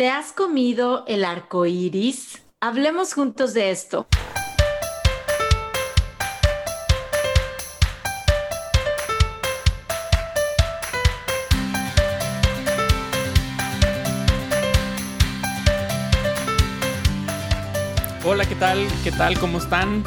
¿Te has comido el arco iris? Hablemos juntos de esto. Hola, ¿qué tal? ¿Qué tal? ¿Cómo están?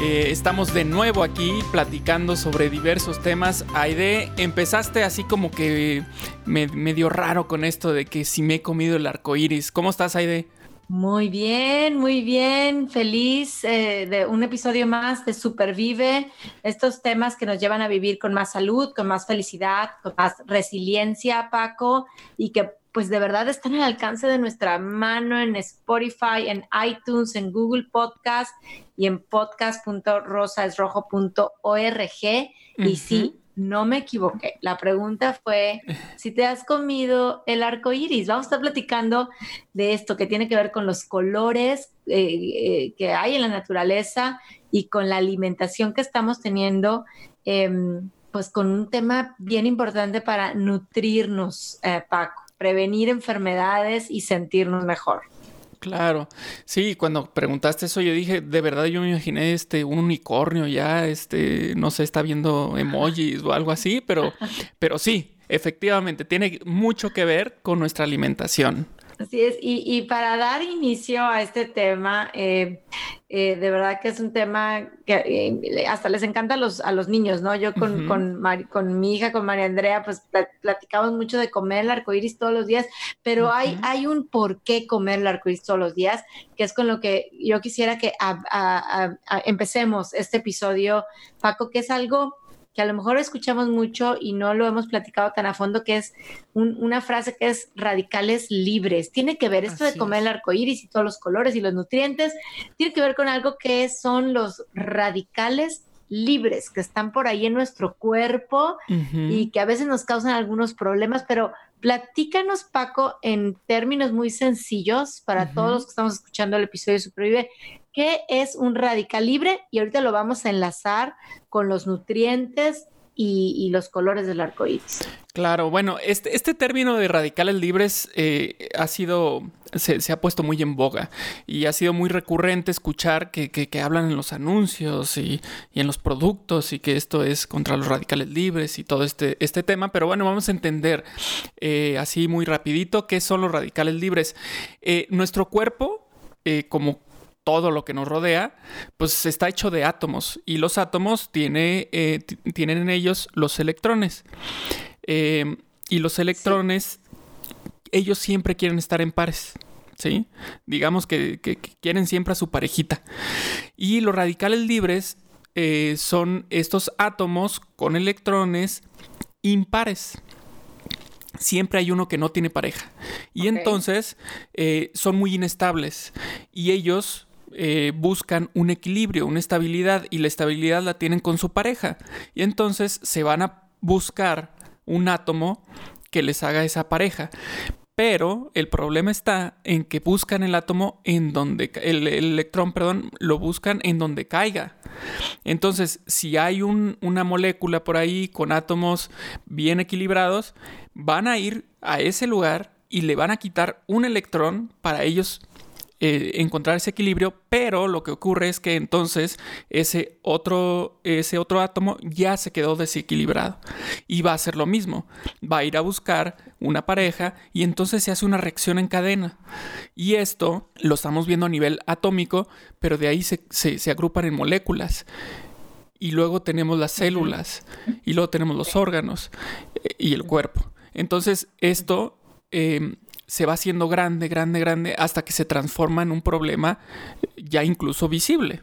Eh, estamos de nuevo aquí platicando sobre diversos temas. Aide, empezaste así como que medio raro con esto de que si me he comido el arco iris. ¿Cómo estás, Aide? Muy bien, muy bien, feliz eh, de un episodio más de Supervive, estos temas que nos llevan a vivir con más salud, con más felicidad, con más resiliencia, Paco, y que pues de verdad están al alcance de nuestra mano en Spotify, en iTunes, en Google Podcast y en podcast.rosaesrojo.org. Y sí, no me equivoqué. La pregunta fue si te has comido el arco iris. Vamos a estar platicando de esto que tiene que ver con los colores eh, eh, que hay en la naturaleza y con la alimentación que estamos teniendo. Em, pues con un tema bien importante para nutrirnos, eh, Paco prevenir enfermedades y sentirnos mejor. Claro, sí, cuando preguntaste eso yo dije, de verdad yo me imaginé este un unicornio ya, este, no sé, está viendo emojis o algo así, pero, pero sí, efectivamente, tiene mucho que ver con nuestra alimentación. Así es, y, para dar inicio a este tema, eh, eh, de verdad que es un tema que eh, hasta les encanta a los, a los niños, ¿no? Yo con, con, mi hija, con María Andrea, pues platicamos mucho de comer el arcoíris todos los días, pero hay, hay un por qué comer el arcoíris todos los días, que es con lo que yo quisiera que empecemos este episodio, Paco, que es algo que a lo mejor escuchamos mucho y no lo hemos platicado tan a fondo, que es una frase que es radicales libres. Tiene que ver esto de comer el arco iris y todos los colores y los nutrientes, tiene que ver con algo que son los radicales libres que están por ahí en nuestro cuerpo y que a veces nos causan algunos problemas, pero platícanos, Paco, en términos muy sencillos para todos los que estamos escuchando el episodio de Supervive, ¿Qué es un radical libre? Y ahorita lo vamos a enlazar con los nutrientes y, los colores del arco iris. Claro, bueno, este, este término de radicales libres eh, ha sido, se, ha puesto muy en boga y ha sido muy recurrente escuchar que, hablan en los anuncios y, en los productos y que esto es contra los radicales libres y todo este, este tema, pero bueno, vamos a entender eh, así muy rapidito qué son los radicales libres. Eh, nuestro cuerpo, como todo lo que nos rodea, pues está hecho de átomos y los átomos tiene, eh, tienen en ellos los electrones. Eh, y los electrones, ellos siempre quieren estar en pares. ¿Sí? Digamos que, quieren siempre a su parejita. Y los radicales libres eh, son estos átomos con electrones impares siempre hay uno que no tiene pareja. Y entonces son muy inestables. Y ellos eh, buscan un equilibrio, una estabilidad y la estabilidad la tienen con su pareja. Y entonces se van a buscar un átomo que les haga esa pareja. Pero el problema está en que buscan el átomo en donde, el, electrón, perdón, lo buscan en donde caiga. Entonces, si hay una molécula por ahí con átomos bien equilibrados, van a ir a ese lugar y le van a quitar un electrón para ellos eh, encontrar ese equilibrio, pero lo que ocurre es que entonces ese otro, ese otro átomo ya se quedó desequilibrado y va a hacer lo mismo, va a ir a buscar una pareja y entonces se hace una reacción en cadena. Y esto lo estamos viendo a nivel atómico, pero de ahí se, se, agrupan en moléculas y luego tenemos las células y luego tenemos los órganos eh, y el cuerpo. Entonces esto em, se va haciendo grande, grande, grande, hasta que se transforma en un problema ya incluso visible.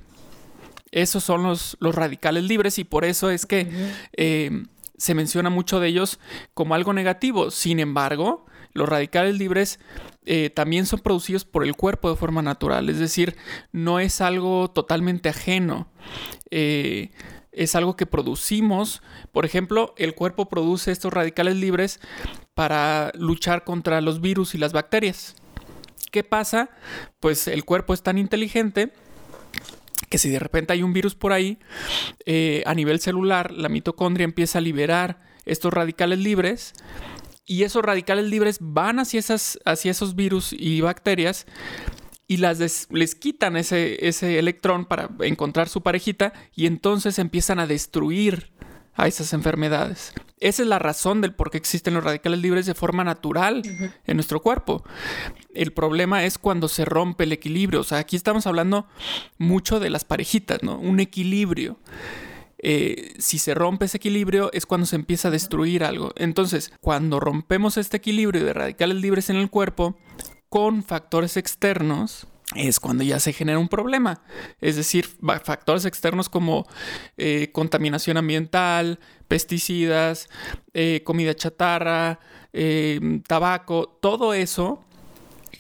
Esos son los, los radicales libres y por eso es que eh, se menciona mucho de ellos como algo negativo. Sin embargo, los radicales libres eh, también son producidos por el cuerpo de forma natural, es decir, no es algo totalmente ajeno. Eh, es algo que producimos. Por ejemplo, el cuerpo produce estos radicales libres para luchar contra los virus y las bacterias. ¿Qué pasa? Pues el cuerpo es tan inteligente que si de repente hay un virus por ahí, eh, a nivel celular, la mitocondria empieza a liberar estos radicales libres y esos radicales libres van hacia, esas, hacia esos virus y bacterias y les quitan ese, ese electrón para encontrar su parejita y entonces empiezan a destruir a esas enfermedades. Esa es la razón del por qué existen los radicales libres de forma natural en nuestro cuerpo. El problema es cuando se rompe el equilibrio. O sea, aquí estamos hablando mucho de las parejitas, ¿no? Un equilibrio. Eh, si se rompe ese equilibrio es cuando se empieza a destruir algo. Entonces, cuando rompemos este equilibrio de radicales libres en el cuerpo con factores externos, es cuando ya se genera un problema. Es decir, factores externos como eh, contaminación ambiental, pesticidas, eh, comida chatarra, tabaco, todo eso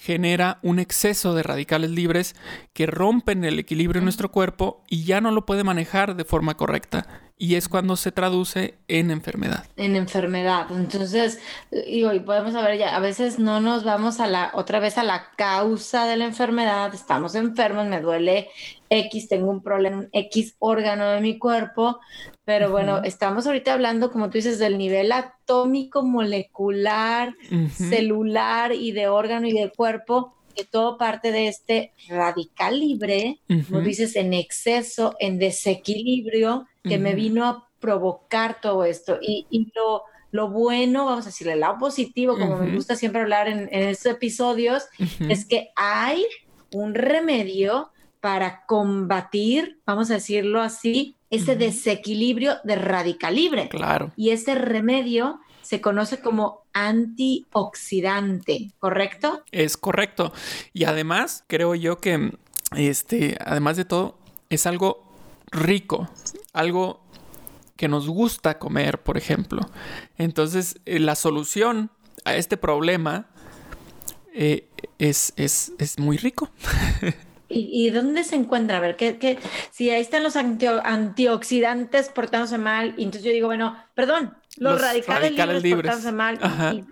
genera un exceso de radicales libres que rompen el equilibrio en nuestro cuerpo y ya no lo puede manejar de forma correcta. Y es cuando se traduce en enfermedad. En enfermedad. Entonces, y hoy podemos saber ya, a veces no nos vamos a la, otra vez a la causa de la enfermedad, estamos enfermos, me duele X, tengo un problema, X órgano de mi cuerpo, pero bueno, estamos ahorita hablando, como tú dices, del nivel atómico, molecular, celular y de órgano y de cuerpo, que todo parte de este radical libre, como dices, en exceso, en desequilibrio, que me vino a provocar todo esto. Y, lo, lo, bueno, vamos a decirle, el lado positivo, como me gusta siempre hablar en, en estos episodios, es que hay un remedio para combatir, vamos a decirlo así, ese desequilibrio de radicalibre. Claro. Y ese remedio se conoce como antioxidante, ¿correcto? Es correcto. Y además, creo yo que, este, además de todo, es algo rico, algo que nos gusta comer, por ejemplo. Entonces, eh, la solución a este problema eh, es, es, es muy rico. ¿Y, dónde se encuentra? A ver, que, si ahí están los antioxidantes portándose mal, y entonces yo digo, bueno, perdón, los, radicales, libres, portándose mal,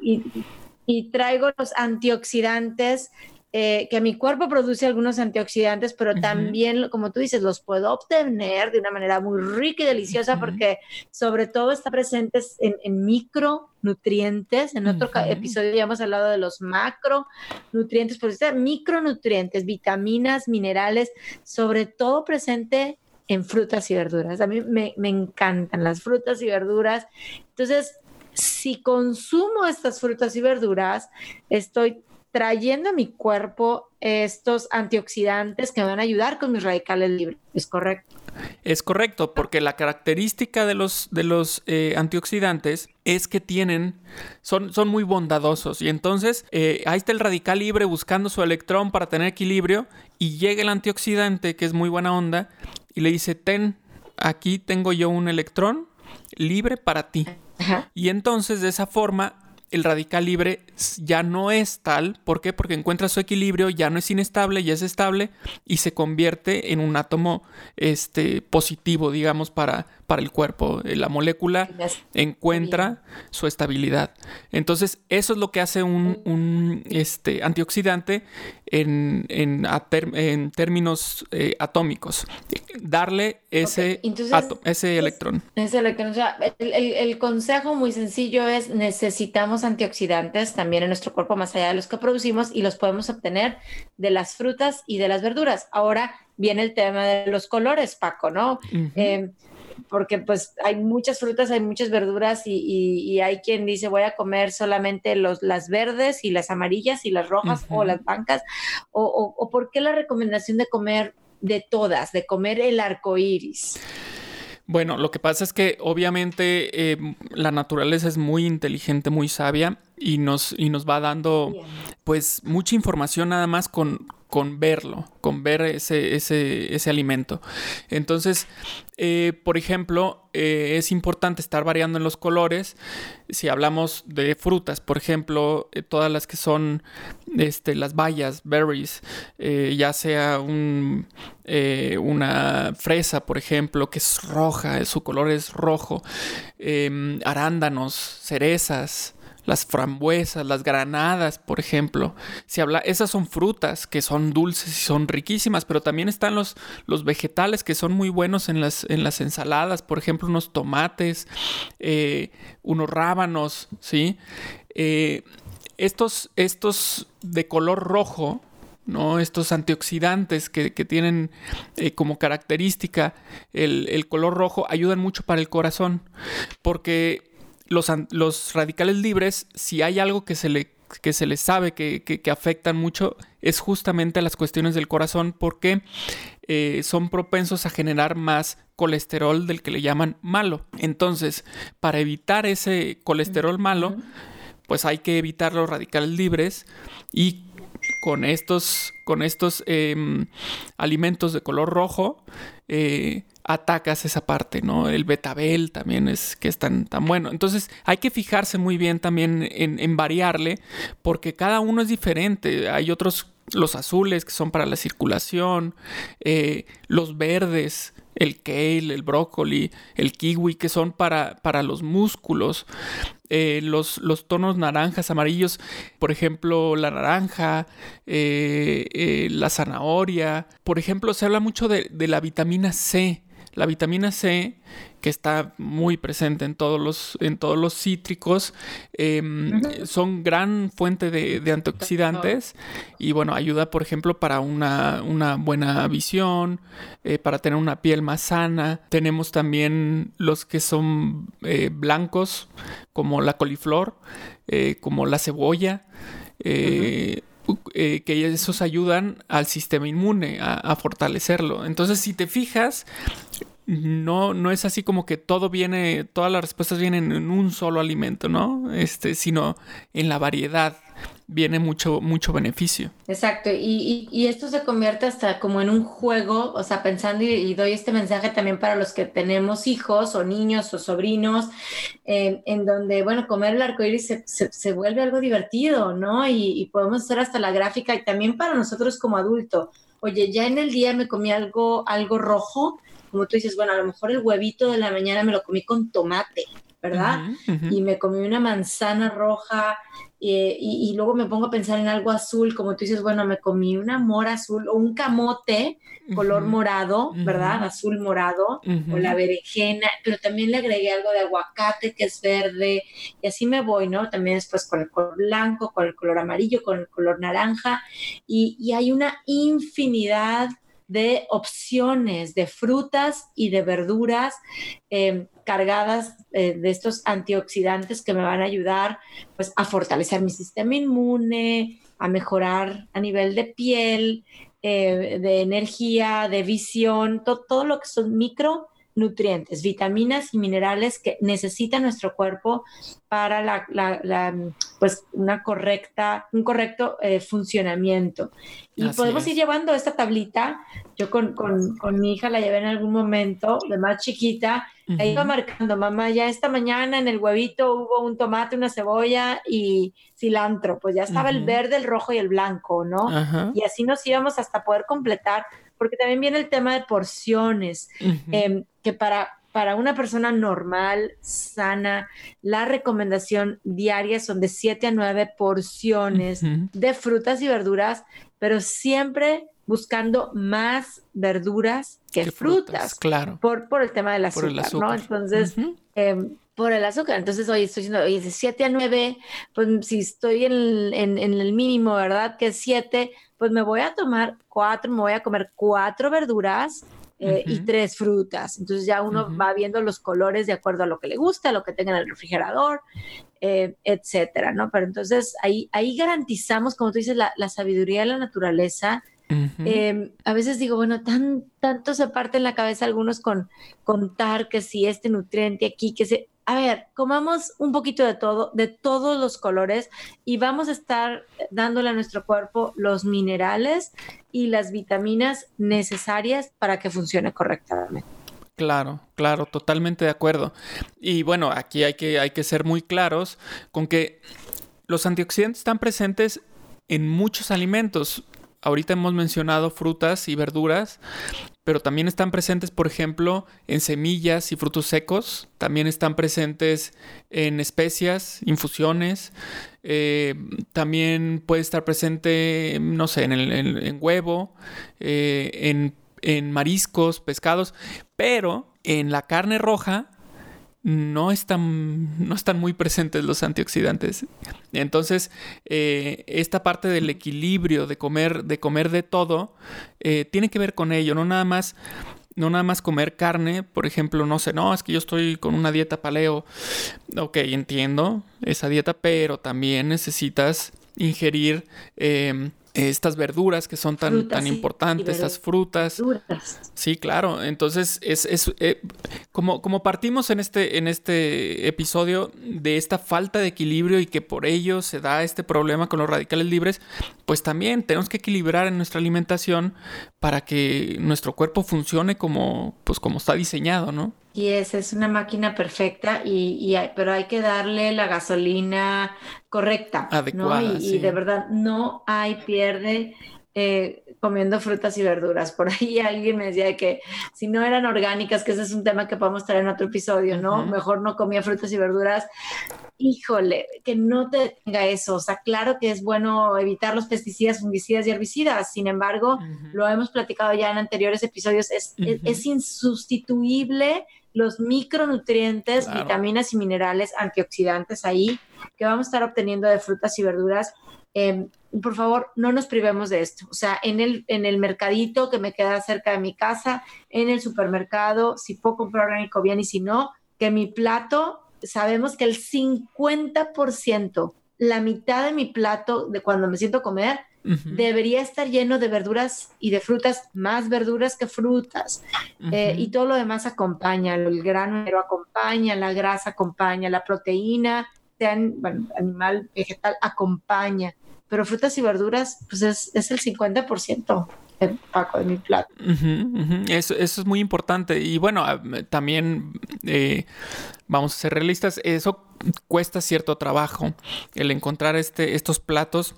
y, traigo los antioxidantes eh, que mi cuerpo produce algunos antioxidantes, pero también, como tú dices, los puedo obtener de una manera muy rica y deliciosa porque sobre todo está presente en, micronutrientes. En otro episodio ya hemos hablado de los macronutrientes, pero está micronutrientes, vitaminas, minerales, sobre todo presente en frutas y verduras. A mí me, me encantan las frutas y verduras. Entonces, si consumo estas frutas y verduras, estoy trayendo a mi cuerpo estos antioxidantes que me van a ayudar con mis radicales libres. ¿Es correcto? Es correcto, porque la característica de los, de los eh, antioxidantes es que tienen, son, son muy bondadosos. Y entonces eh, ahí está el radical libre buscando su electrón para tener equilibrio y llega el antioxidante, que es muy buena onda, y le dice, ten, aquí tengo yo un electrón libre para ti. Y entonces de esa forma el radical libre ya no es tal. ¿Por qué? Porque encuentra su equilibrio, ya no es inestable, ya es estable y se convierte en un átomo este, positivo, digamos, para, para el cuerpo. Eh, la molécula encuentra su estabilidad. Entonces, eso es lo que hace un, este, antioxidante en, en, términos eh, atómicos. Darle ese, ese electrón. Ese electrón. O sea, el, consejo muy sencillo es necesitamos antioxidantes también en nuestro cuerpo más allá de los que producimos y los podemos obtener de las frutas y de las verduras. Ahora viene el tema de los colores, Paco, ¿no? porque pues hay muchas frutas, hay muchas verduras y, hay quien dice voy a comer solamente los, las verdes y las amarillas y las rojas o las blancas, o, o, por qué la recomendación de comer de todas, de comer el arco iris. Bueno, lo que pasa es que obviamente eh, la naturaleza es muy inteligente, muy sabia y nos, y nos va dando pues mucha información nada más con, con verlo, con ver ese, ese, ese alimento. Entonces, eh, por ejemplo, eh, es importante estar variando en los colores. Si hablamos de frutas, por ejemplo, eh, todas las que son este, las bayas, berries, ya sea un, una fresa, por ejemplo, que es roja, su color es rojo, em, arándanos, cerezas, las frambuesas, las granadas, por ejemplo. Si habla, esas son frutas que son dulces y son riquísimas, pero también están los, los vegetales que son muy buenos en las, en las ensaladas, por ejemplo, unos tomates, eh, unos rábanos, ¿sí? eh, estos, estos de color rojo, ¿no? Estos antioxidantes que, tienen eh, como característica el, color rojo ayudan mucho para el corazón. Porque los, los radicales libres, si hay algo que se le que se les sabe que, que, afectan mucho es justamente las cuestiones del corazón porque eh, son propensos a generar más colesterol del que le llaman malo. Entonces, para evitar ese colesterol malo, pues hay que evitar los radicales libres y con estos, con estos em, alimentos de color rojo, eh, atacas esa parte, ¿no? El betabel también es que es tan, tan bueno. Entonces hay que fijarse muy bien también en, variarle, porque cada uno es diferente. Hay otros, los azules que son para la circulación, eh, los verdes el kale, el brócoli, el kiwi, que son para, para los músculos. Eh, los, los, tonos naranjas, amarillos, por ejemplo, la naranja, eh, la zanahoria. Por ejemplo, se habla mucho de, de la vitamina C. La vitamina C, que está muy presente en todos los, en todos los cítricos, em, son gran fuente de, antioxidantes y bueno, ayuda por ejemplo para una, buena visión, eh, para tener una piel más sana. Tenemos también los que son eh, blancos, como la coliflor, eh, como la cebolla. Que esos ayudan al sistema inmune a, fortalecerlo. Entonces, si te fijas, no, no es así como que todo viene, todas las respuestas vienen en un solo alimento, ¿no? Este, sino en la variedad viene mucho, mucho beneficio. Exacto, y, esto se convierte hasta como en un juego, o sea, pensando y, doy este mensaje también para los que tenemos hijos o niños o sobrinos, eh, en donde, bueno, comer el arcoíris se, se, vuelve algo divertido, ¿no? Y, y podemos hacer hasta la gráfica y también para nosotros como adulto. Oye, ya en el día me comí algo, algo rojo, como tú dices, bueno, a lo mejor el huevito de la mañana me lo comí con tomate, ¿verdad? Y me comí una manzana roja y, luego me pongo a pensar en algo azul, como tú dices, bueno, me comí una mora azul o un camote color morado, ¿verdad? Azul morado, o la berenjena, pero también le agregué algo de aguacate que es verde y así me voy, ¿no? También después con el color blanco, con el color amarillo, con el color naranja y, y hay una infinidad de opciones de frutas y de verduras em, cargadas eh, de estos antioxidantes que me van a ayudar pues, a fortalecer mi sistema inmune, a mejorar a nivel de piel, eh, de energía, de visión, todo lo que son micro nutrientes, vitaminas y minerales que necesita nuestro cuerpo para la, pues una correcta, un correcto eh, funcionamiento. Y podemos ir llevando esta tablita. Yo con, mi hija la llevé en algún momento, de más chiquita, ahí iba marcando, mamá, ya esta mañana en el huevito hubo un tomate, una cebolla y cilantro, pues ya estaba el verde, el rojo y el blanco, ¿no? Y así nos íbamos hasta poder completar porque también viene el tema de porciones, em, que para, para una persona normal, sana, la recomendación diaria son de 7 a 9 porciones de frutas y verduras, pero siempre buscando más verduras que frutas, claro. Por, por el tema del azúcar, ¿no? Entonces, em, por el azúcar. Entonces, hoy estoy diciendo, oye, de 7 a 9, pues si estoy en, en, en el mínimo, ¿verdad? Que es 7, pues me voy a tomar cuatro, me voy a comer cuatro verduras eh, y tres frutas. Entonces ya uno va viendo los colores de acuerdo a lo que le gusta, a lo que tenga en el refrigerador, eh, etcétera, ¿no? Pero entonces ahí, ahí garantizamos, como tú dices, la, sabiduría de la naturaleza. Em, a veces digo, bueno, tan, tanto se parte en la cabeza algunos con contar que si este nutriente aquí, que se a ver, comamos un poquito de todo, de todos los colores y vamos a estar dándole a nuestro cuerpo los minerales y las vitaminas necesarias para que funcione correctamente. Claro, claro, totalmente de acuerdo. Y bueno, aquí hay que, hay que ser muy claros con que los antioxidantes están presentes en muchos alimentos. Ahorita hemos mencionado frutas y verduras, pero también están presentes, por ejemplo, en semillas y frutos secos, también están presentes en especias, infusiones, eh, también puede estar presente, no sé, en, el, huevo, eh, en, en mariscos, pescados, pero en la carne roja no están, no están muy presentes los antioxidantes. Entonces, eh, esta parte del equilibrio de comer, de comer de todo, eh, tiene que ver con ello, no nada más. No nada más comer carne, por ejemplo, no sé, no, es que yo estoy con una dieta paleo. Ok, entiendo esa dieta, pero también necesitas ingerir em, estas verduras que son tan, tan importantes, estas frutas. Sí, claro. Entonces, es, es eh, como, como partimos en este, en este episodio de esta falta de equilibrio y que por ello se da este problema con los radicales libres, pues también tenemos que equilibrar en nuestra alimentación para que nuestro cuerpo funcione como, pues, como está diseñado, ¿no? Y esa es una máquina perfecta, y, pero hay que darle la gasolina correcta. Adecuada. Y, de verdad, no hay pierde eh, comiendo frutas y verduras. Por ahí alguien me decía que si no eran orgánicas, que ese es un tema que podemos traer en otro episodio, ¿no? Mejor no comía frutas y verduras. Híjole, que no te tenga eso. O sea, claro que es bueno evitar los pesticidas, fungicidas y herbicidas. Sin embargo, lo hemos platicado ya en anteriores episodios, es, es insustituible los micronutrientes, vitaminas y minerales, antioxidantes ahí que vamos a estar obteniendo de frutas y verduras. Em, por favor, no nos privemos de esto. O sea, en el, en el mercadito que me queda cerca de mi casa, en el supermercado, si puedo comprar orgánico bien y si no, que mi plato, sabemos que el 50%, la mitad de mi plato de cuando me siento debería estar lleno de verduras y de frutas, más verduras que frutas. Eh, y todo lo demás acompaña, el grano acompaña, la grasa acompaña, la proteína, sea bueno, animal, vegetal, acompaña. Pero frutas y verduras, pues es, es el 50%. Paco de mi plato. Eso, eso, es muy importante. Y bueno, ah, también eh, vamos a ser realistas, eso cuesta cierto trabajo, el encontrar este, estos platos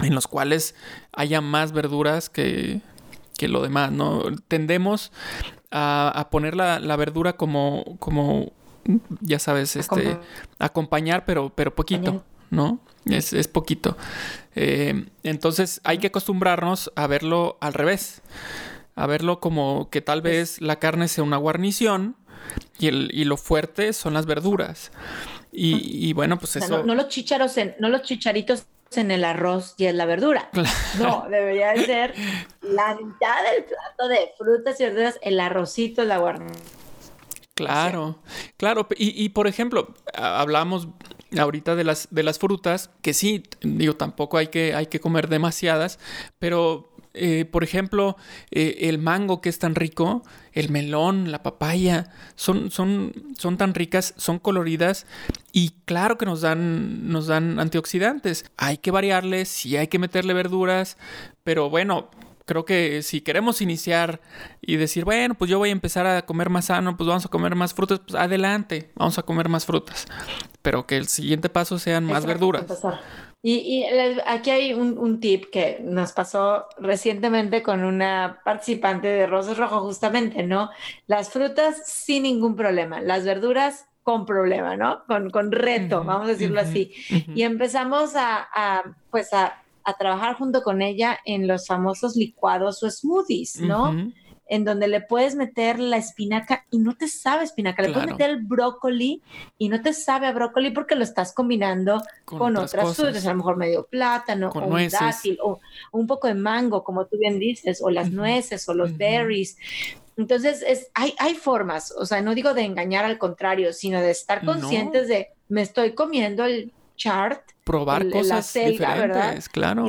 en los cuales haya más verduras que, que lo demás, ¿no? Tendemos a, poner la, verdura como, como, ya sabes, este, acompañar, pero, pero poquito, ¿no? Es, es poquito. Eh, entonces hay que acostumbrarnos a verlo al revés, a verlo como que tal vez la carne sea una guarnición y, el, y lo fuerte son las verduras. Y, bueno, pues eso... no, los chícharos no los chicharitos en el arroz y en la verdura. No, debería ser la mitad del plato de frutas y verduras, el arrocito, la guarnición. Claro, claro. Y, y, por ejemplo, hablamos ahorita de las, de las frutas, que sí, digo, tampoco hay que, hay que comer demasiadas, pero eh, por ejemplo, eh, el mango que es tan rico, el melón, la papaya, son, son, son tan ricas, son coloridas y claro que nos dan, nos dan antioxidantes. Hay que variarles, sí hay que meterle verduras, pero bueno, creo que si queremos iniciar y decir, bueno, pues yo voy a empezar a comer más sano, pues vamos a comer más frutas, pues adelante, vamos a comer más frutas. Pero que el siguiente paso sean más verduras. Y, aquí hay un, tip que nos pasó recientemente con una participante de Rosas Rojo, justamente, ¿no? Las frutas sin ningún problema, las verduras con problema, ¿no? Con, con reto, vamos a decirlo así. Y empezamos a, pues a, a, trabajar junto con ella en los famosos licuados o smoothies, ¿no? En donde le puedes meter la espinaca y no te sabe espinaca, le puedes meter el brócoli y no te sabe a brócoli porque lo estás combinando con, otras, frutas, a lo mejor medio plátano o un dátil o, un poco de mango, como tú bien dices, o las nueces o los berries. Entonces, es, hay, hay formas, o sea, no digo de engañar al contrario, sino de estar conscientes de, me estoy comiendo el chart. Probar cosas diferentes, claro.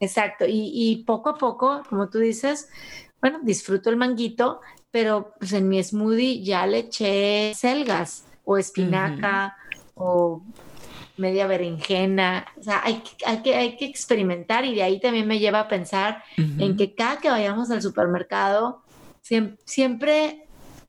Exacto, y, y poco a poco, como tú dices, bueno, disfruto el manguito, pero pues en mi smoothie ya le eché selgas o espinaca o media berenjena. O sea, hay, hay, que, hay que experimentar y de ahí también me lleva a pensar en que cada que vayamos al supermercado, siempre,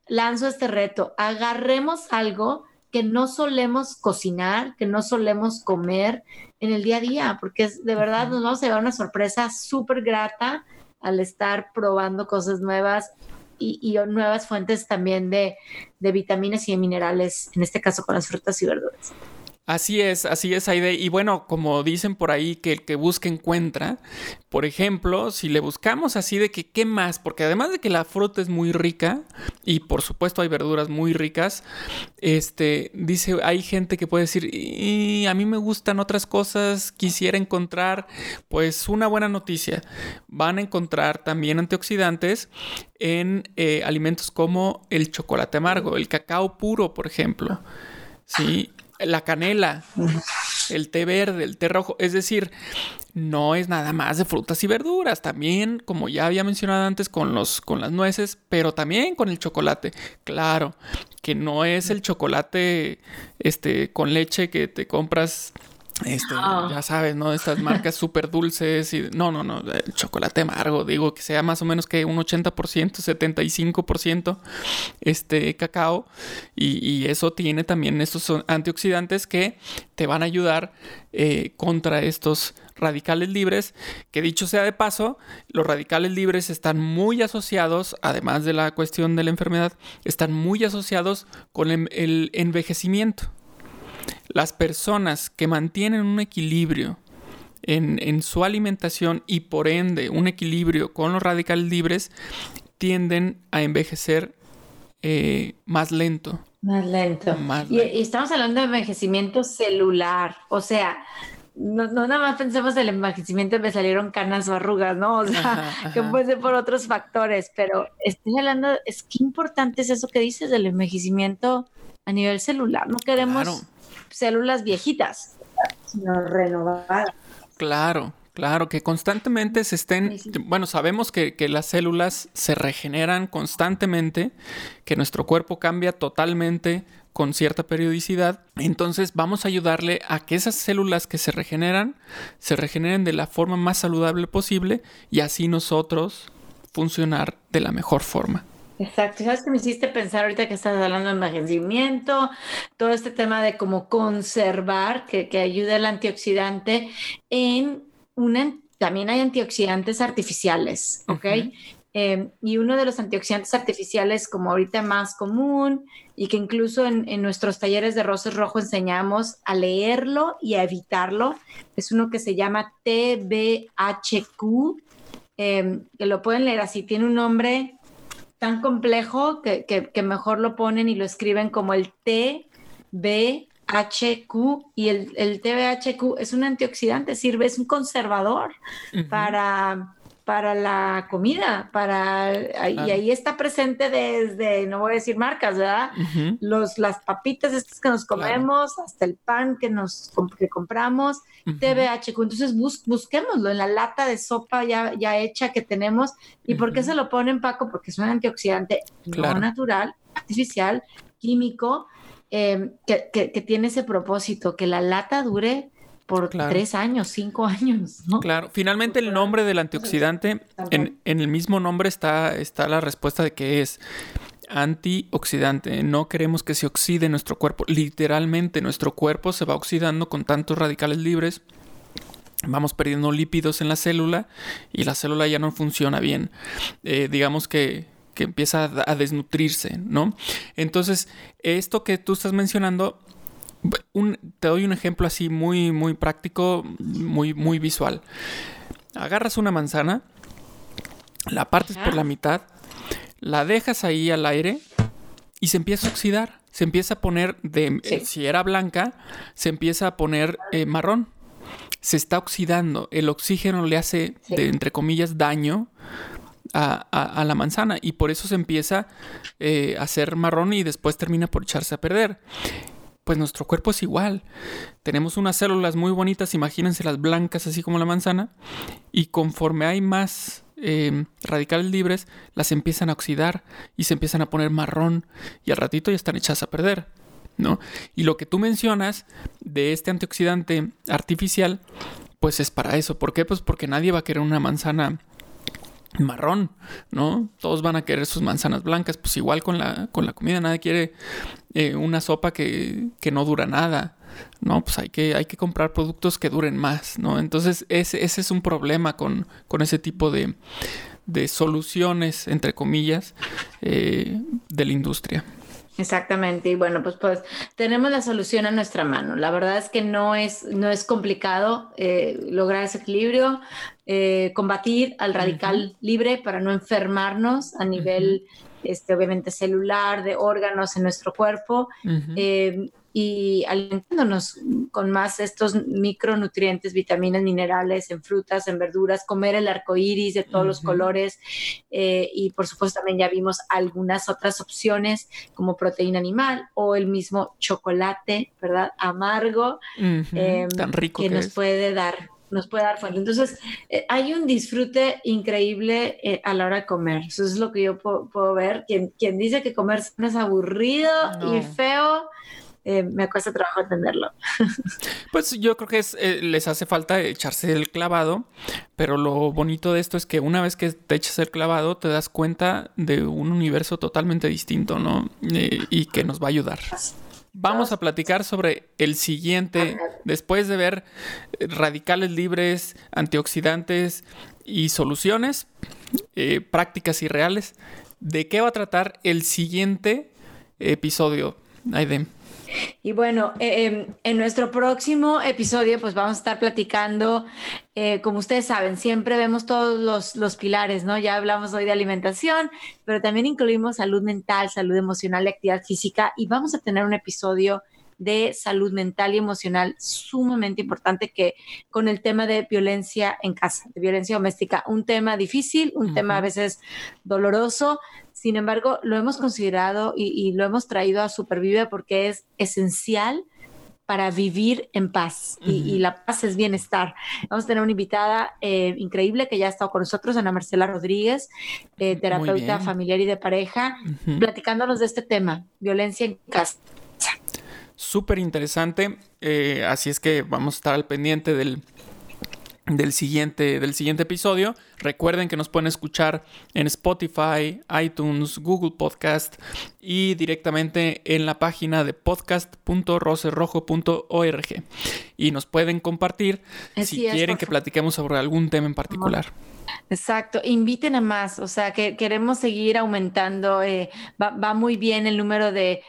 lanzo este reto, agarremos algo que no solemos cocinar, que no solemos comer en el día a día, porque es, de verdad nos vamos a llevar una sorpresa súper grata al estar probando cosas nuevas y, nuevas fuentes también de, vitaminas y de minerales, en este caso con las frutas y verduras. Así es, así es, Aide. Y bueno, como dicen por ahí, que el que busca encuentra. Por ejemplo, si le buscamos así de que, ¿qué más? Porque además de que la fruta es muy rica, y por supuesto hay verduras muy ricas, este, dice, hay gente que puede decir, y a mí me gustan otras cosas, quisiera encontrar, pues una buena noticia. Van a encontrar también antioxidantes en eh, alimentos como el chocolate amargo, el cacao puro, por ejemplo. Sí, la canela, el té verde, el té rojo. Es decir, no es nada más de frutas y verduras. También, como ya había mencionado antes, con, los, con las nueces, pero también con el chocolate. Claro, que no es el chocolate este, con leche que te compras este, ya sabes, ¿no? Estas marcas súper dulces y... No, no, no, el chocolate amargo, digo, que sea más o menos que un 80%, 75% este cacao y, eso tiene también estos antioxidantes que te van a ayudar eh, contra estos radicales libres, que dicho sea de paso, los radicales libres están muy asociados, además de la cuestión de la enfermedad, están muy asociados con el envejecimiento. Las personas que mantienen un equilibrio en, su alimentación y por ende un equilibrio con los radicales libres tienden a envejecer eh, más lento. Más lento. Y, estamos hablando de envejecimiento celular, o sea, no, nada más pensemos en el envejecimiento me salieron canas o arrugas, ¿no? O sea, que puede ser por otros factores, pero estoy hablando, es que importante es eso que dices del envejecimiento a nivel celular. No queremos células viejitas, sino renovadas. Claro, claro, que constantemente se estén, bueno, sabemos que, que, las células se regeneran constantemente, que nuestro cuerpo cambia totalmente con cierta periodicidad, entonces vamos a ayudarle a que esas células que se regeneran, se regeneren de la forma más saludable posible y así nosotros funcionar de la mejor forma. Exacto. ¿Sabes que me hiciste pensar ahorita que estás hablando de envejecimiento, todo este tema de cómo conservar, que, que ayuda el antioxidante en una, también hay antioxidantes artificiales, ¿ok? Em, y uno de los antioxidantes artificiales como ahorita más común y que incluso en, en, nuestros talleres de rosas rojo enseñamos a leerlo y a evitarlo, es uno que se llama TBHQ, em, que lo pueden leer así, tiene un nombre tan complejo que, que, mejor lo ponen y lo escriben como el TBHQ y el, el TBHQ es un antioxidante, sirve, es un conservador para para la comida, para y ahí está presente desde, no voy a decir marcas, ¿verdad? Los, las papitas estas que nos comemos, hasta el pan que nos que compramos, TBHQ. Entonces busquémoslo en la lata de sopa ya, ya hecha que tenemos. ¿Y por qué se lo ponen, Paco? Porque es un antioxidante no natural, artificial, químico, eh, que, que tiene ese propósito, que la lata dure por tres años, cinco años, ¿no? Claro, finalmente el nombre del antioxidante, en, el mismo nombre está, está la respuesta de que es antioxidante. No queremos que se oxide nuestro cuerpo. Literalmente nuestro cuerpo se va oxidando con tantos radicales libres. Vamos perdiendo lípidos en la célula y la célula ya no funciona bien. Eh, digamos que, que empieza a desnutrirse, ¿no? Entonces, esto que tú estás mencionando te doy un ejemplo así muy, muy práctico, muy, muy visual. Agarras una manzana, la partes por la mitad, la dejas ahí al aire y se empieza a oxidar. Se empieza a poner de, eh, si era blanca, se empieza a poner eh, marrón. Se está oxidando. El oxígeno le hace, entre comillas, daño a, la manzana y por eso se empieza eh, a hacer marrón y después termina por echarse a perder pues nuestro cuerpo es igual. Tenemos unas células muy bonitas, imagínense las blancas así como la manzana, y conforme hay más em, radicales libres, las empiezan a oxidar y se empiezan a poner marrón y al ratito ya están hechas a perder. ¿no? Y lo que tú mencionas de este antioxidante artificial, pues es para eso. ¿Por qué? Pues porque nadie va a querer una manzana marrón, ¿no? Todos van a querer sus manzanas blancas, pues igual con la, con la comida, nadie quiere eh, una sopa que, que, no dura nada, ¿no? Pues hay que, hay que comprar productos que duren más, ¿no? Entonces ese, ese es un problema con, con ese tipo de, de, soluciones, entre comillas, eh, de la industria. Exactamente, y bueno, pues, pues tenemos la solución a nuestra mano. La verdad es que no es, no es complicado eh, lograr ese equilibrio, eh, combatir al radical libre para no enfermarnos a nivel, este, obviamente, celular, de órganos en nuestro cuerpo y alimentándonos con más estos micronutrientes, vitaminas, minerales en frutas, en verduras, comer el arco iris de todos los colores eh, y por supuesto también ya vimos algunas otras opciones como proteína animal o el mismo chocolate, ¿verdad? Amargo, em, tan rico que, nos puede dar nos puede dar fuente. Entonces, eh, hay un disfrute increíble eh, a la hora de comer. Eso es lo que yo puedo, ver. Quien, quien dice que comer es aburrido y feo, eh, me cuesta trabajo entenderlo. Pues yo creo que es, eh, les hace falta echarse el clavado, pero lo bonito de esto es que una vez que te echas el clavado te das cuenta de un universo totalmente distinto, ¿no? Eh, y que nos va a ayudar. Vamos a platicar sobre el siguiente, después de ver radicales libres, antioxidantes y soluciones, prácticas y reales. ¿De qué va a tratar el siguiente episodio, Aidem? Y bueno, eh, em, en nuestro próximo episodio, pues vamos a estar platicando, eh, como ustedes saben, siempre vemos todos los, los, pilares, ¿no? Ya hablamos hoy de alimentación, pero también incluimos salud mental, salud emocional y actividad física. Y vamos a tener un episodio de salud mental y emocional sumamente importante que con el tema de violencia en casa, de violencia doméstica, un tema difícil, un tema a veces doloroso, sin embargo, lo hemos considerado y, lo hemos traído a Supervive porque es esencial para vivir en paz y, la paz es bienestar. Vamos a tener una invitada eh, increíble que ya ha estado con nosotros, Ana Marcela Rodríguez, eh, terapeuta familiar y de pareja, platicándonos de este tema, violencia en casa. Súper interesante, eh, así es que vamos a estar al pendiente del, del siguiente, del siguiente episodio. Recuerden que nos pueden escuchar en Spotify, iTunes, Google Podcast y directamente en la página de podcast.rocerrojo.org. Y nos pueden compartir si quieren que platiquemos sobre algún tema en particular. Exacto, inviten a más, o sea, que queremos seguir aumentando, eh, va, muy bien el número de,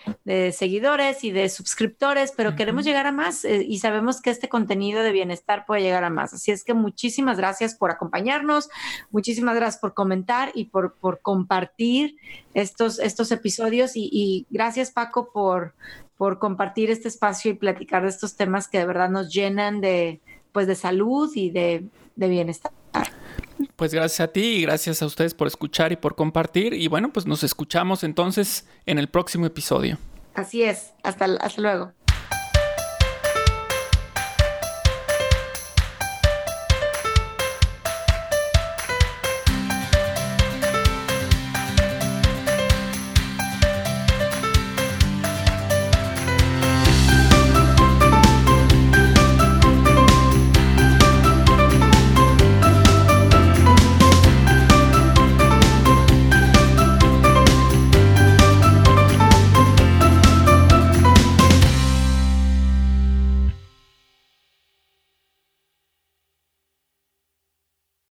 seguidores y de suscriptores, pero queremos llegar a más eh, y sabemos que este contenido de bienestar puede llegar a más. Así es que muchísimas gracias por acompañarnos, muchísimas gracias por comentar y por, por compartir estos, estos episodios y, y gracias Paco por, por compartir este espacio y platicar de estos temas que de verdad nos llenan de, pues, de salud y de, de bienestar. Pues gracias a ti y gracias a ustedes por escuchar y por compartir. Y bueno, pues nos escuchamos entonces en el próximo episodio. Así es. Hasta, hasta luego.